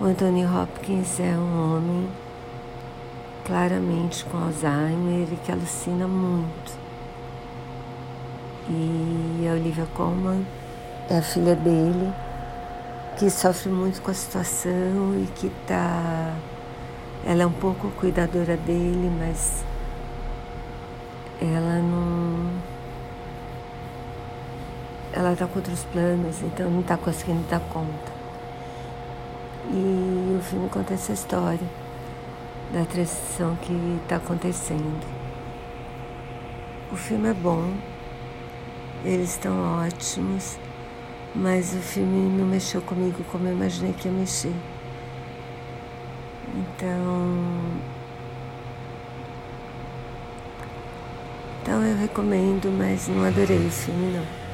O Anthony Hopkins é um homem claramente com Alzheimer e que alucina muito. E a Olivia Colman é a filha dele, que sofre muito com a situação e que tá. Ela é um pouco cuidadora dele, mas ela não. Ela tá com outros planos, então não tá conseguindo dar conta. E o filme conta essa história da transição que está acontecendo. O filme é bom, eles estão ótimos, mas o filme não mexeu comigo como eu imaginei que ia mexer. Então. Então eu recomendo, mas não adorei o filme não.